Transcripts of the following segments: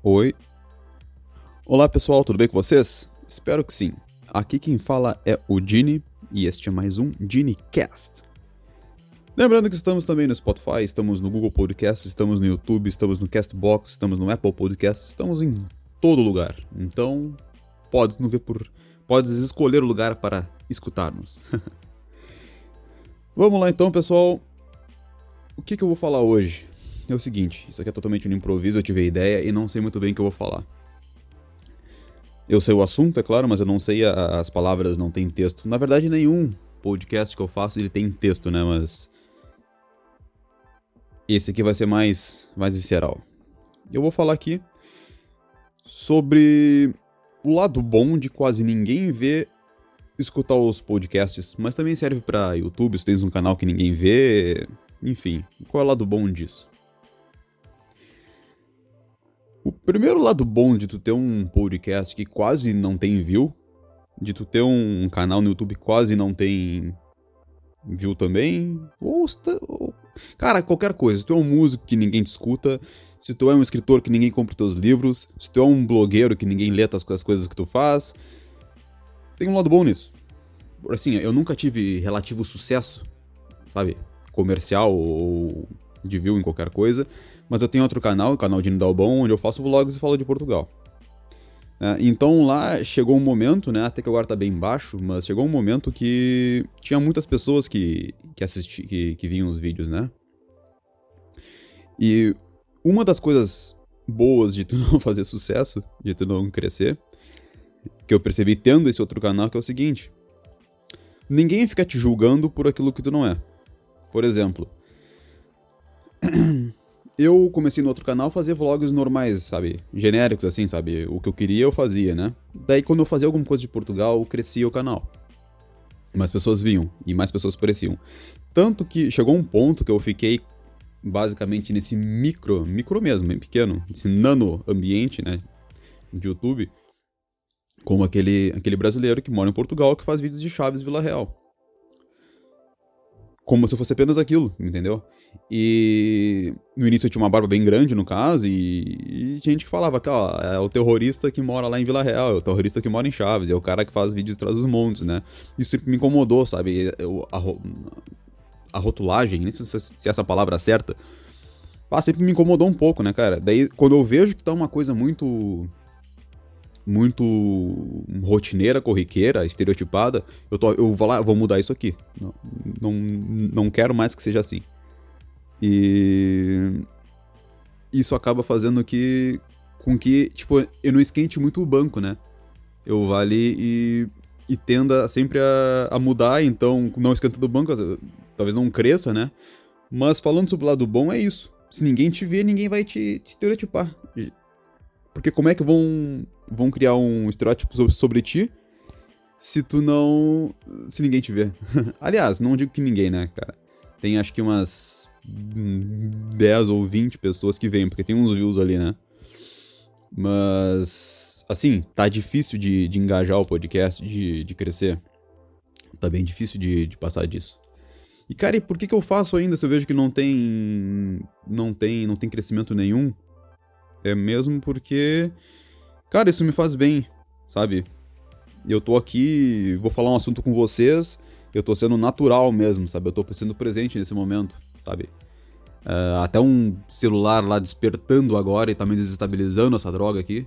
Oi. Olá pessoal, tudo bem com vocês? Espero que sim. Aqui quem fala é o Dini e este é mais um DiniCast. Lembrando que estamos também no Spotify, estamos no Google Podcast, estamos no YouTube, estamos no Castbox, estamos no Apple Podcast, estamos em todo lugar. Então, podes nos ver por. Podes escolher o lugar para escutar-nos. Vamos lá então, pessoal. O que, que eu vou falar hoje? É o seguinte, isso aqui é totalmente um improviso, eu tive a ideia e não sei muito bem o que eu vou falar. Eu sei o assunto, é claro, mas eu não sei a, as palavras, não tem texto. Na verdade, nenhum podcast que eu faço ele tem texto, né? Mas esse aqui vai ser mais mais visceral. Eu vou falar aqui sobre o lado bom de quase ninguém ver escutar os podcasts, mas também serve para YouTube, se tens um canal que ninguém vê, enfim, qual é o lado bom disso? O primeiro lado bom de tu ter um podcast que quase não tem view, de tu ter um canal no YouTube que quase não tem view também, ou, ou cara, qualquer coisa. Se tu é um músico que ninguém te escuta, se tu é um escritor que ninguém compra teus livros, se tu é um blogueiro que ninguém lê as, as coisas que tu faz, tem um lado bom nisso. Assim, eu nunca tive relativo sucesso, sabe? Comercial ou de view em qualquer coisa, mas eu tenho outro canal, o canal de Nidalbon, onde eu faço vlogs e falo de Portugal. É, então lá chegou um momento, né, até que agora tá bem baixo, mas chegou um momento que tinha muitas pessoas que, que, assisti, que, que vinham os vídeos, né? E uma das coisas boas de tu não fazer sucesso, de tu não crescer, que eu percebi tendo esse outro canal, que é o seguinte: ninguém fica te julgando por aquilo que tu não é. Por exemplo, eu comecei no outro canal a fazer vlogs normais, sabe? Genéricos, assim, sabe? O que eu queria eu fazia, né? Daí quando eu fazia alguma coisa de Portugal, crescia o canal. Mais pessoas vinham e mais pessoas apareciam. Tanto que chegou um ponto que eu fiquei basicamente nesse micro, micro mesmo, bem pequeno, esse nano ambiente, né? De YouTube, como aquele, aquele brasileiro que mora em Portugal que faz vídeos de Chaves Vila Real. Como se fosse apenas aquilo, entendeu? E no início eu tinha uma barba bem grande, no caso, e, e gente que falava que, ó, é o terrorista que mora lá em Vila Real, é o terrorista que mora em Chaves, é o cara que faz vídeos atrás dos montes, né? Isso sempre me incomodou, sabe? Eu, a, a rotulagem, nem sei se essa palavra é certa, ah, sempre me incomodou um pouco, né, cara? Daí, quando eu vejo que tá uma coisa muito muito rotineira, corriqueira, estereotipada, eu, tô, eu vou lá, vou mudar isso aqui. Não, não, não quero mais que seja assim. E isso acaba fazendo que com que, tipo, eu não esquente muito o banco, né? Eu vá ali e, e tenda sempre a, a mudar, então não esquenta do banco, talvez não cresça, né? Mas falando sobre o lado bom, é isso. Se ninguém te vê, ninguém vai te, te estereotipar. Porque como é que vão, vão criar um estereótipo sobre, ti se tu não. se ninguém te vê? Aliás, não digo que ninguém, né, cara? Tem acho que umas 10 ou 20 pessoas que vêm, porque tem uns views ali, né? Mas, assim, tá difícil de, de engajar o podcast, de, de crescer. Tá bem difícil de, de passar disso. E, cara, e por que, que eu faço ainda se eu vejo que não tem. não tem. não tem crescimento nenhum? É mesmo porque, cara, isso me faz bem, sabe? Eu tô aqui, vou falar um assunto com vocês, eu tô sendo natural mesmo, sabe? Eu tô sendo presente nesse momento, sabe? Uh, até um celular lá despertando agora e tá me desestabilizando essa droga aqui.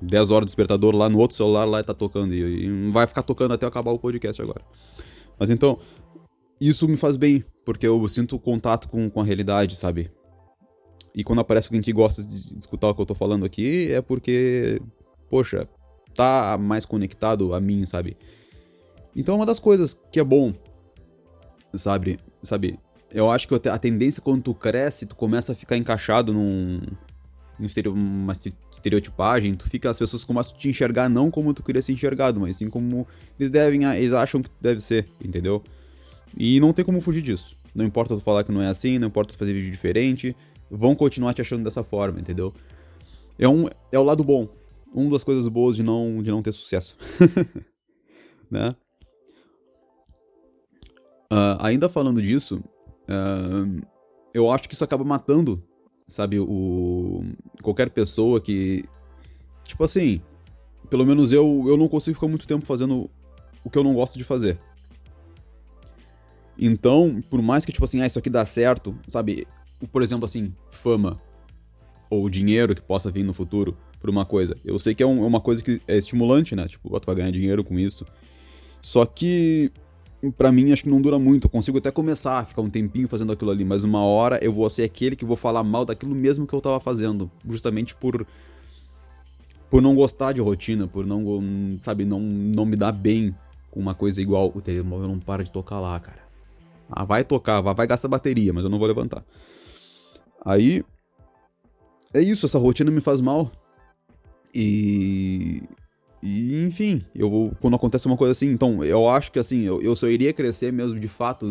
10 horas de despertador lá no outro celular lá e tá tocando. E, e vai ficar tocando até acabar o podcast agora. Mas então, isso me faz bem, porque eu sinto contato com, com a realidade, sabe? E quando aparece alguém que gosta de escutar o que eu tô falando aqui, é porque, poxa, tá mais conectado a mim, sabe? Então é uma das coisas que é bom, sabe? Sabe? Eu acho que a tendência quando tu cresce, tu começa a ficar encaixado num, uma estereotipagem, tu fica, as pessoas começam a te enxergar não como tu queria ser enxergado, mas sim como eles devem, eles acham que deve ser, entendeu? E não tem como fugir disso. Não importa tu falar que não é assim, não importa tu fazer vídeo diferente, vão continuar te achando dessa forma, entendeu? É, um, é o lado bom. Uma das coisas boas de não, de não ter sucesso. né? Uh, ainda falando disso, uh, eu acho que isso acaba matando sabe, o qualquer pessoa que tipo assim, pelo menos eu eu não consigo ficar muito tempo fazendo o que eu não gosto de fazer. Então, por mais que tipo assim, ah, isso aqui dá certo, sabe? Por exemplo assim, fama ou dinheiro que possa vir no futuro por uma coisa. Eu sei que é, um, é uma coisa que é estimulante, né? Tipo, tu vai ganhar dinheiro com isso. Só que para mim acho que não dura muito. Eu consigo até começar a ficar um tempinho fazendo aquilo ali, mas uma hora eu vou ser aquele que vou falar mal daquilo mesmo que eu tava fazendo, justamente por por não gostar de rotina, por não, sabe, não não me dar bem com uma coisa igual o telemóvel não para de tocar lá, cara. Ah, vai tocar, vai, vai gastar bateria, mas eu não vou levantar. Aí é isso, essa rotina me faz mal. E e, enfim, eu quando acontece uma coisa assim, então, eu acho que assim, eu, eu só iria crescer mesmo de fato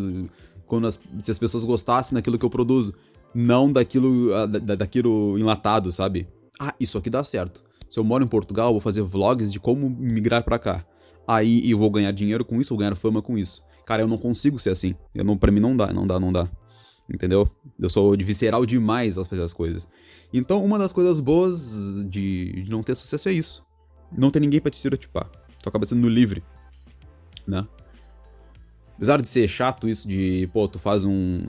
quando as, se as pessoas gostassem daquilo que eu produzo, não daquilo, da, daquilo enlatado, sabe? Ah, isso aqui dá certo. Se eu moro em Portugal, vou fazer vlogs de como migrar para cá. Aí eu vou ganhar dinheiro com isso, vou ganhar fama com isso. Cara, eu não consigo ser assim. Eu não, pra mim não dá, não dá, não dá. Entendeu? Eu sou de visceral demais ao fazer as coisas. Então, uma das coisas boas de, de não ter sucesso é isso não tem ninguém para te estereotipar. Tu acaba sendo livre, né? Apesar de ser chato isso de, pô, tu faz um.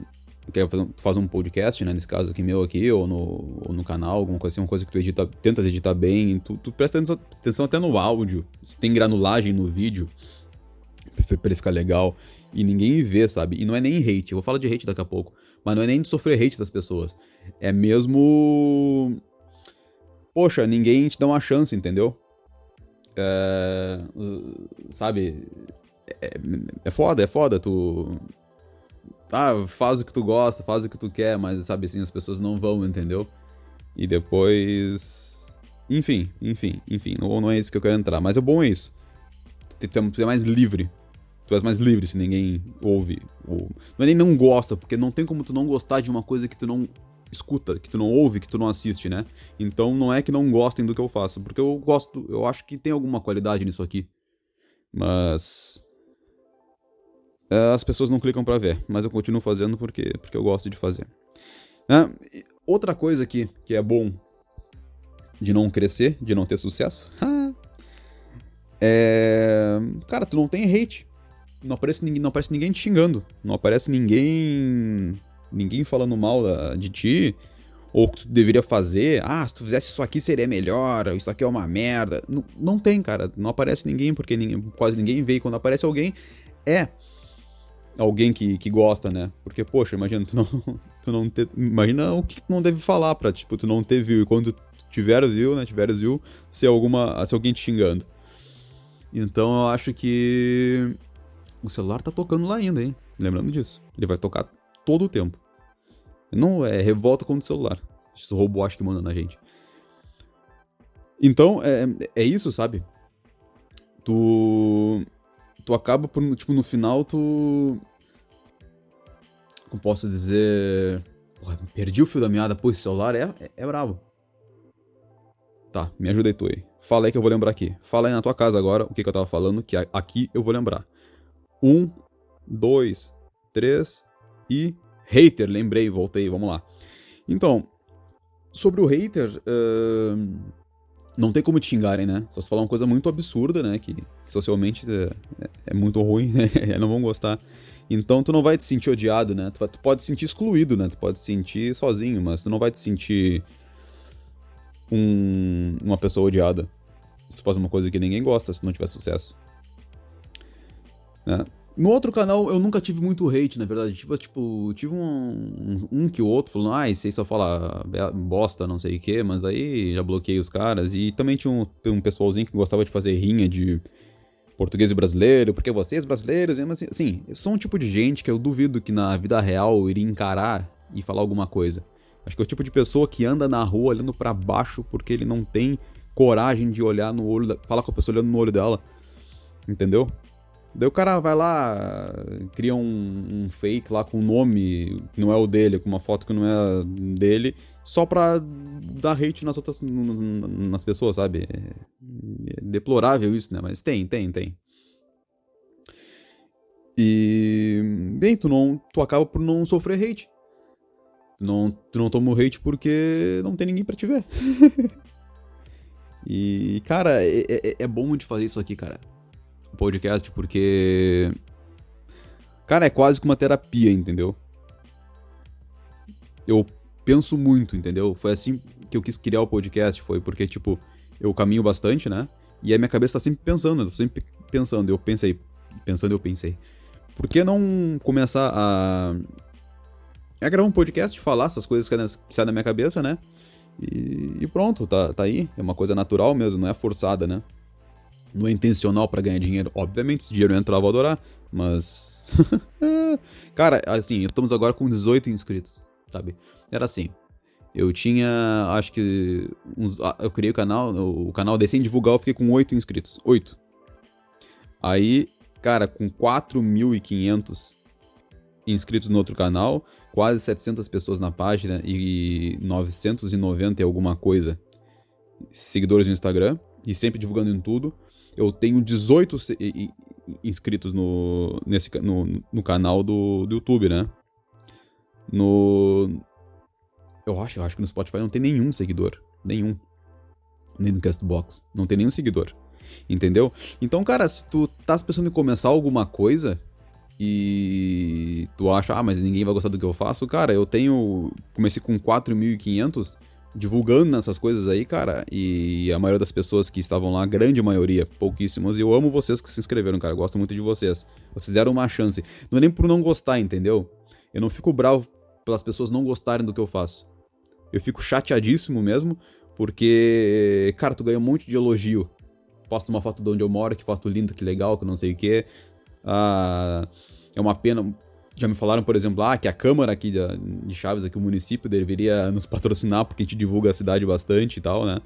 Tu faz um podcast, né? Nesse caso aqui meu aqui, ou no, ou no canal, alguma coisa assim, uma coisa que tu edita, tenta editar bem, tu, tu presta atenção até no áudio. Se tem granulagem no vídeo, pra ele ficar legal. E ninguém vê, sabe? E não é nem hate, eu vou falar de hate daqui a pouco. Mas não é nem de sofrer hate das pessoas. É mesmo. Poxa, ninguém te dá uma chance, entendeu? É, sabe? É, é foda, é foda. Tu. Ah, faz o que tu gosta, faz o que tu quer, mas sabe assim, as pessoas não vão, entendeu? E depois. Enfim, enfim, enfim. Não, não é isso que eu quero entrar. Mas o bom é isso. Tu, é mais livre. Tu és mais livre se ninguém ouve. Ou... Não é nem não gosta, porque não tem como tu não gostar de uma coisa que tu não escuta, que tu não ouve, que tu não assiste, né? Então não é que não gostem do que eu faço, porque eu gosto, eu acho que tem alguma qualidade nisso aqui. Mas é, as pessoas não clicam para ver, mas eu continuo fazendo porque porque eu gosto de fazer. É, outra coisa aqui que é bom de não crescer, de não ter sucesso, é, cara, tu não tem hate. Não aparece ninguém, não aparece ninguém te xingando, não aparece ninguém ninguém falando mal de ti, ou o que tu deveria fazer, ah, se tu fizesse isso aqui seria melhor, isso aqui é uma merda. Não, não tem, cara. Não aparece ninguém, porque ninguém, quase ninguém vê. E quando aparece alguém, é alguém que, que gosta, né? Porque, poxa, imagina, tu não, tu não ter, Imagina o que tu não deve falar pra, tipo, tu não ter view. E quando tiver view, né? Tiveres view, ser alguma. ser alguém te xingando. Então eu acho que. O celular tá tocando lá ainda, hein? Lembrando disso. Ele vai tocar todo o tempo. Não é revolta contra o celular. Esse robô acho que manda na gente. Então, é, é isso, sabe? Tu. Tu acaba por. Tipo, no final, tu. Como posso dizer. Porra, perdi o fio da meada. Pô, esse celular é, é, é bravo. Tá, me ajuda aí tu aí. Fala aí que eu vou lembrar aqui. Fala aí na tua casa agora o que, que eu tava falando, que aqui eu vou lembrar. Um, dois, três, e hater, lembrei, voltei, vamos lá. Então, sobre o hater, uh, não tem como te xingarem, né? Só se falar uma coisa muito absurda, né? Que, que socialmente é, é, muito ruim, né? não vão gostar. Então tu não vai te sentir odiado, né? Tu, tu pode te sentir excluído, né? Tu pode te sentir sozinho, mas tu não vai te sentir um, uma pessoa odiada. Se tu faz uma coisa que ninguém gosta, se não tiver sucesso. Né? No outro canal eu nunca tive muito hate, na verdade. Tipo, tipo tive um, um, que o outro falando, ah, esse aí só fala bosta, não sei o que, mas aí já bloqueei os caras. E também tinha um, um pessoalzinho que gostava de fazer rinha de português e brasileiro, porque vocês brasileiros, mesmo assim, assim, são um tipo de gente que eu duvido que na vida real iria encarar e falar alguma coisa. Acho que é o tipo de pessoa que anda na rua olhando para baixo porque ele não tem coragem de olhar no olho, da, falar com a pessoa olhando no olho dela. Entendeu? Daí o cara vai lá, cria um, um fake lá com um nome que não é o dele, com uma foto que não é dele, só pra dar hate nas outras nas pessoas, sabe? É deplorável isso, né? Mas tem, tem, tem. E bem, tu não, tu acaba por não sofrer hate. Tu não, tu não toma o hate porque não tem ninguém para te ver. e, cara, é, é, é bom de fazer isso aqui, cara. Podcast, porque. Cara, é quase que uma terapia, entendeu? Eu penso muito, entendeu? Foi assim que eu quis criar o podcast, foi porque, tipo, eu caminho bastante, né? E a minha cabeça tá sempre pensando, eu tô sempre pensando. Eu pensei, pensando, eu pensei. Por que não começar a é gravar um podcast, falar essas coisas que saem da minha cabeça, né? E, e, pronto, tá, tá aí. É uma coisa natural mesmo, não é forçada, né? Não é intencional para ganhar dinheiro. Obviamente, se dinheiro entrar, eu vou adorar. Mas. Cara, assim, estamos agora com 18 inscritos, sabe? Era assim. Eu tinha, acho que. Uns, ah, eu criei o canal, o canal desse sem divulgar, eu fiquei com 8 inscritos. 8. Aí, cara, com 4.500 inscritos no outro canal, quase 700 pessoas na página e 990 e alguma coisa seguidores no Instagram e sempre divulgando em tudo. Eu tenho 18 inscritos no, nesse, no, no canal do, do YouTube, né? No. Eu acho, eu acho que no Spotify não tem nenhum seguidor. Nenhum. Nem no Castbox. Não tem nenhum seguidor. Entendeu? Então, cara, se tu tá pensando em começar alguma coisa, e tu acha, ah, mas ninguém vai gostar do que eu faço, cara, eu tenho. Comecei com 4.500 divulgando nessas coisas aí, cara, e a maioria das pessoas que estavam lá, a grande maioria, pouquíssimas, e eu amo vocês que se inscreveram, cara, gosto muito de vocês. Vocês deram uma chance. Não é nem por não gostar, entendeu? Eu não fico bravo pelas pessoas não gostarem do que eu faço. Eu fico chateadíssimo mesmo, porque, cara, tu ganha um monte de elogio. Posto uma foto de onde eu moro, que foto linda, que legal, que não sei o quê. Ah, é uma pena. Já me falaram, por exemplo, ah, que a Câmara aqui de Chaves, aqui, o município, deveria nos patrocinar porque a gente divulga a cidade bastante e tal, né?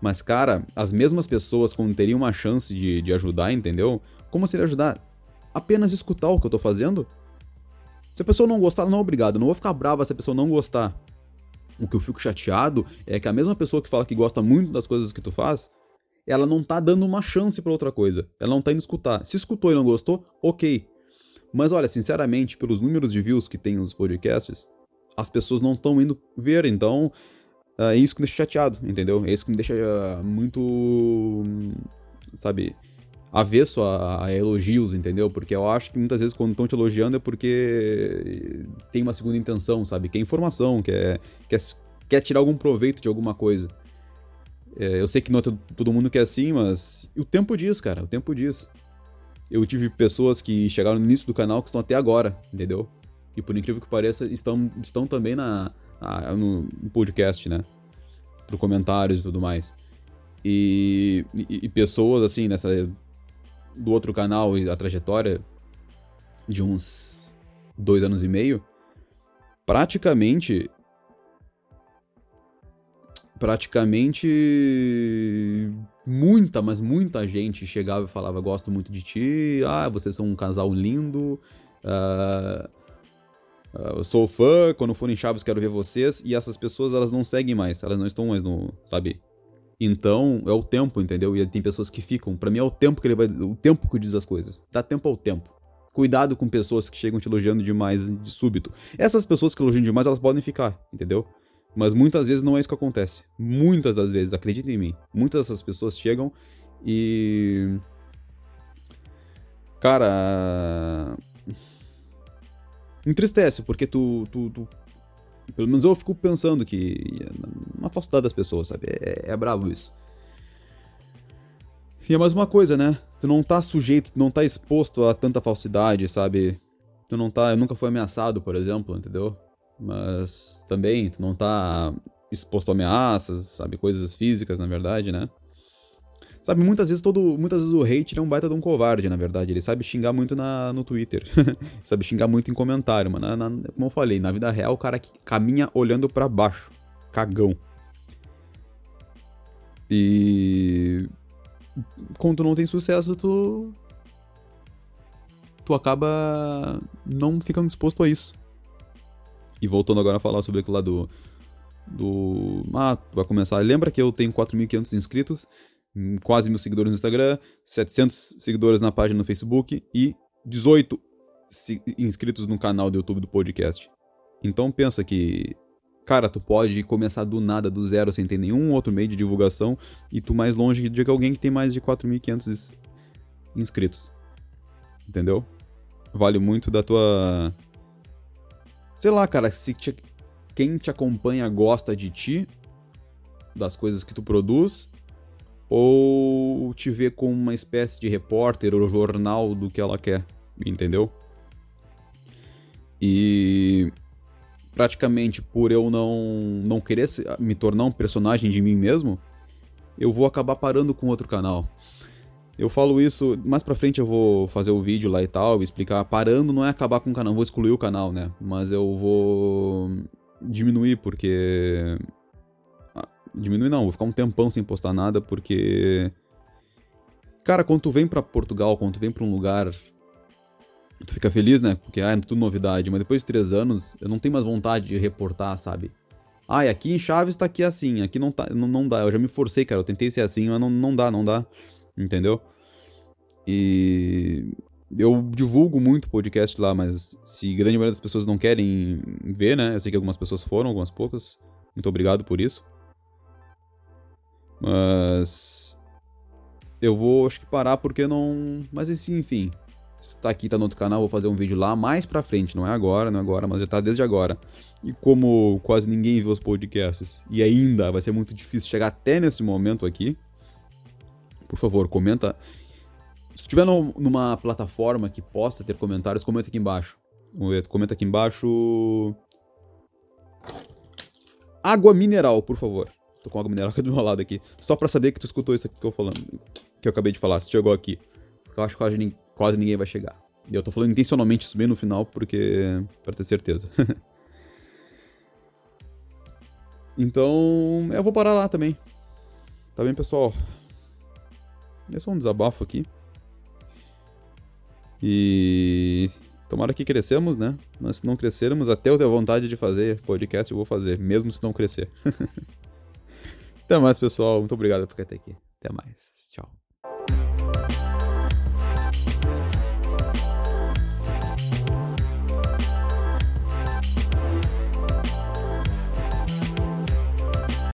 Mas, cara, as mesmas pessoas, quando teriam uma chance de, de ajudar, entendeu? Como seria ajudar? Apenas escutar o que eu tô fazendo? Se a pessoa não gostar, não, obrigado. não vou ficar brava se a pessoa não gostar. O que eu fico chateado é que a mesma pessoa que fala que gosta muito das coisas que tu faz, ela não tá dando uma chance para outra coisa. Ela não tá indo escutar. Se escutou e não gostou, ok. Mas olha, sinceramente, pelos números de views que tem nos podcasts, as pessoas não estão indo ver, então é isso que me deixa chateado, entendeu? É isso que me deixa uh, muito, sabe, avesso a, a, elogios, entendeu? Porque eu acho que muitas vezes quando estão te elogiando é porque tem uma segunda intenção, sabe? Quer informação, quer, quer, quer tirar algum proveito de alguma coisa. É, eu sei que não é todo mundo que é assim, mas o tempo diz, cara, o tempo diz. Eu tive pessoas que chegaram no início do canal que estão até agora, entendeu? E por incrível que pareça, estão, estão também na, na no, podcast, né? Pro comentários e tudo mais. E, e, e, pessoas, assim, nessa. Do outro canal, a trajetória de uns dois anos e meio, praticamente praticamente muita, mas muita gente chegava e falava: Gosto muito de ti, ah, vocês são um casal lindo, uh, uh, eu sou fã, quando for em Chaves quero ver vocês. E essas pessoas elas não seguem mais, elas não estão mais no. Sabe? Então é o tempo, entendeu? E tem pessoas que ficam. Para mim é o tempo que ele vai. O tempo que diz as coisas. Dá tempo ao tempo. Cuidado com pessoas que chegam te elogiando demais de súbito. Essas pessoas que elogiam demais, elas podem ficar, entendeu? Mas muitas vezes não é isso que acontece. Muitas das vezes, acredita em mim. Muitas dessas pessoas chegam e. Cara. Entristece, porque tu, tu, tu. Pelo menos eu fico pensando que. Uma falsidade das pessoas, sabe? É, é bravo isso. E é mais uma coisa, né? Tu não tá sujeito, não tá exposto a tanta falsidade, sabe? Tu não tá. Eu nunca fui ameaçado, por exemplo, entendeu? Mas também, tu não tá exposto a ameaças, sabe? Coisas físicas, na verdade, né? Sabe, muitas vezes todo. Muitas vezes o hate é um baita de um covarde, na verdade. Ele sabe xingar muito na, no Twitter. sabe xingar muito em comentário, mas na, na, como eu falei, na vida real o cara que caminha olhando para baixo. Cagão. E. Quando tu não tem sucesso, tu. Tu acaba não ficando disposto a isso. E voltando agora a falar sobre aquilo lá do. Do. Ah, vai começar. Lembra que eu tenho 4.500 inscritos, hum, quase mil seguidores no Instagram, 700 seguidores na página no Facebook e 18 inscritos no canal do YouTube do podcast. Então pensa que cara, tu pode começar do nada, do zero, sem ter nenhum outro meio de divulgação e tu mais longe de alguém que tem mais de 4.500 inscritos. Entendeu? Vale muito da tua. Sei lá, cara, se te... quem te acompanha gosta de ti, das coisas que tu produz, ou te vê como uma espécie de repórter ou jornal do que ela quer, entendeu? E praticamente por eu não não querer me tornar um personagem de mim mesmo, eu vou acabar parando com outro canal. Eu falo isso, mais pra frente eu vou fazer o vídeo lá e tal, explicar. Parando não é acabar com o canal, vou excluir o canal, né? Mas eu vou diminuir, porque. Ah, diminuir não, vou ficar um tempão sem postar nada, porque. Cara, quando tu vem pra Portugal, quando tu vem pra um lugar. Tu fica feliz, né? Porque ah, é tudo novidade, mas depois de três anos, eu não tenho mais vontade de reportar, sabe? Ah, e aqui em Chaves tá aqui assim, aqui não, tá, não, não dá. Eu já me forcei, cara. Eu tentei ser assim, mas não, não dá, não dá entendeu? E eu divulgo muito podcast lá, mas se grande maioria das pessoas não querem ver, né? Eu sei que algumas pessoas foram, algumas poucas. Muito obrigado por isso. Mas eu vou acho que parar porque não, mas assim, enfim. Se tá aqui, tá no outro canal, vou fazer um vídeo lá mais pra frente, não é agora, não é agora, mas já tá desde agora. E como quase ninguém vê os podcasts, e ainda vai ser muito difícil chegar até nesse momento aqui, por favor, comenta. Se estiver numa plataforma que possa ter comentários, comenta aqui embaixo. Comenta aqui embaixo. Água mineral, por favor. Tô com água mineral aqui do meu lado aqui. Só pra saber que tu escutou isso aqui que eu falando. Que eu acabei de falar. Se chegou aqui. Porque eu acho que quase, quase ninguém vai chegar. E eu tô falando intencionalmente isso bem no final, porque. pra ter certeza. então. Eu vou parar lá também. Tá bem, pessoal? É só um desabafo aqui. E tomara que crescemos, né? Mas se não crescermos, até eu ter vontade de fazer podcast, eu vou fazer, mesmo se não crescer. até mais, pessoal. Muito obrigado por ficar até aqui. Até mais. Tchau.